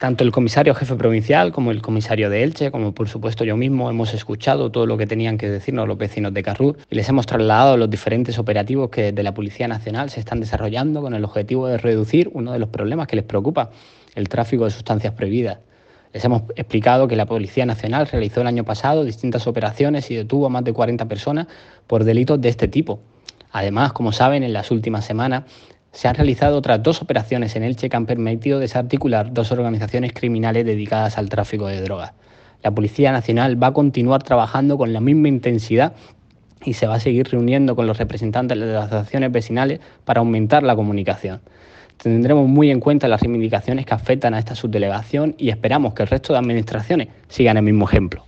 Tanto el comisario jefe provincial como el comisario de Elche, como por supuesto yo mismo, hemos escuchado todo lo que tenían que decirnos los vecinos de Carrús y les hemos trasladado los diferentes operativos que desde la Policía Nacional se están desarrollando con el objetivo de reducir uno de los problemas que les preocupa, el tráfico de sustancias prohibidas. Les hemos explicado que la Policía Nacional realizó el año pasado distintas operaciones y detuvo a más de 40 personas por delitos de este tipo. Además, como saben, en las últimas semanas se han realizado otras dos operaciones en Elche que han permitido desarticular dos organizaciones criminales dedicadas al tráfico de drogas. La Policía Nacional va a continuar trabajando con la misma intensidad y se va a seguir reuniendo con los representantes de las asociaciones vecinales para aumentar la comunicación. Tendremos muy en cuenta las reivindicaciones que afectan a esta subdelegación y esperamos que el resto de administraciones sigan el mismo ejemplo.